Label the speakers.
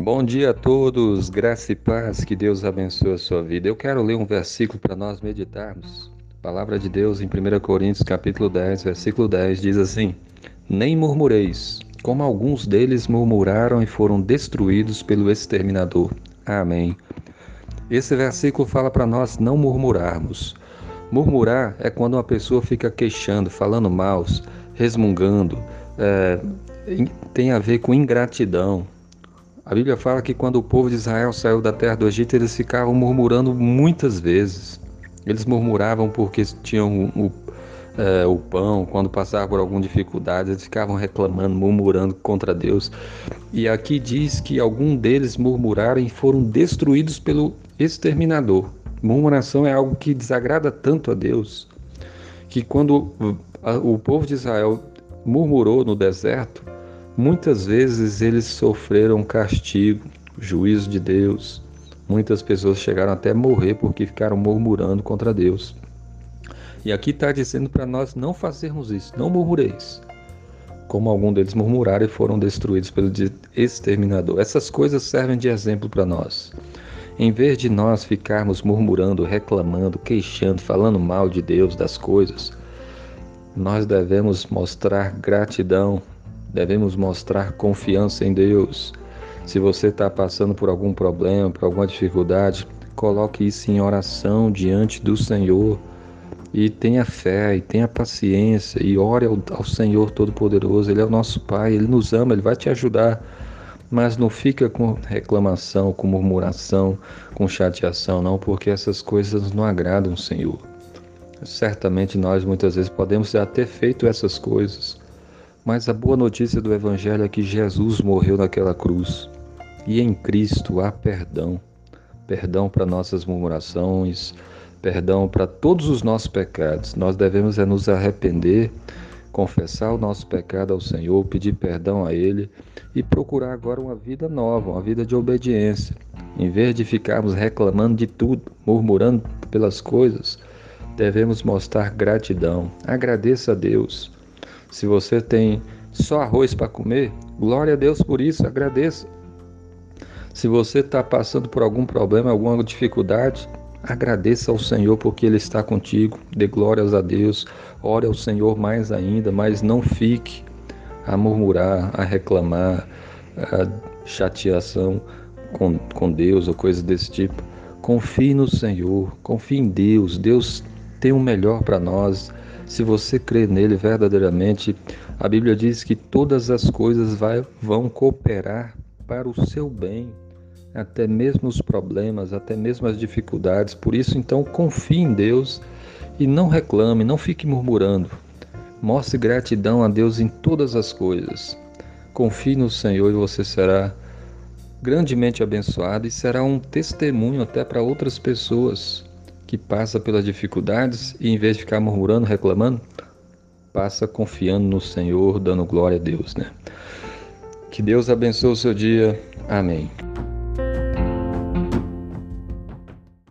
Speaker 1: Bom dia a todos, graça e paz, que Deus abençoe a sua vida. Eu quero ler um versículo para nós meditarmos. A palavra de Deus em 1 Coríntios capítulo 10, versículo 10 diz assim: Nem murmureis, como alguns deles murmuraram e foram destruídos pelo exterminador. Amém. Esse versículo fala para nós não murmurarmos. Murmurar é quando uma pessoa fica queixando, falando mal, resmungando, é, tem a ver com ingratidão, a Bíblia fala que quando o povo de Israel saiu da terra do Egito, eles ficavam murmurando muitas vezes. Eles murmuravam porque tinham o, é, o pão, quando passavam por alguma dificuldade, eles ficavam reclamando, murmurando contra Deus. E aqui diz que algum deles murmuraram e foram destruídos pelo exterminador. Murmuração é algo que desagrada tanto a Deus que quando o povo de Israel murmurou no deserto, Muitas vezes eles sofreram castigo, juízo de Deus. Muitas pessoas chegaram até morrer porque ficaram murmurando contra Deus. E aqui está dizendo para nós não fazermos isso, não murmureis. Como algum deles murmuraram e foram destruídos pelo exterminador. Essas coisas servem de exemplo para nós. Em vez de nós ficarmos murmurando, reclamando, queixando, falando mal de Deus, das coisas, nós devemos mostrar gratidão, Devemos mostrar confiança em Deus. Se você está passando por algum problema, por alguma dificuldade, coloque isso em oração diante do Senhor e tenha fé e tenha paciência e ore ao, ao Senhor Todo-Poderoso. Ele é o nosso Pai, Ele nos ama, Ele vai te ajudar. Mas não fica com reclamação, com murmuração, com chateação, não, porque essas coisas não agradam o Senhor. Certamente nós muitas vezes podemos já ter feito essas coisas, mas a boa notícia do Evangelho é que Jesus morreu naquela cruz e em Cristo há perdão. Perdão para nossas murmurações, perdão para todos os nossos pecados. Nós devemos é nos arrepender, confessar o nosso pecado ao Senhor, pedir perdão a Ele e procurar agora uma vida nova, uma vida de obediência. Em vez de ficarmos reclamando de tudo, murmurando pelas coisas, devemos mostrar gratidão. Agradeça a Deus se você tem só arroz para comer, glória a Deus por isso, agradeça. Se você está passando por algum problema, alguma dificuldade, agradeça ao Senhor porque Ele está contigo. Dê glórias a Deus. Ore ao Senhor mais ainda, mas não fique a murmurar, a reclamar, a chateação com, com Deus ou coisas desse tipo. Confie no Senhor, confie em Deus. Deus tem o melhor para nós. Se você crê nele verdadeiramente, a Bíblia diz que todas as coisas vai, vão cooperar para o seu bem, até mesmo os problemas, até mesmo as dificuldades. Por isso, então, confie em Deus e não reclame, não fique murmurando. Mostre gratidão a Deus em todas as coisas. Confie no Senhor e você será grandemente abençoado e será um testemunho até para outras pessoas que passa pelas dificuldades e em vez de ficar murmurando, reclamando, passa confiando no Senhor, dando glória a Deus, né? Que Deus abençoe o seu dia. Amém.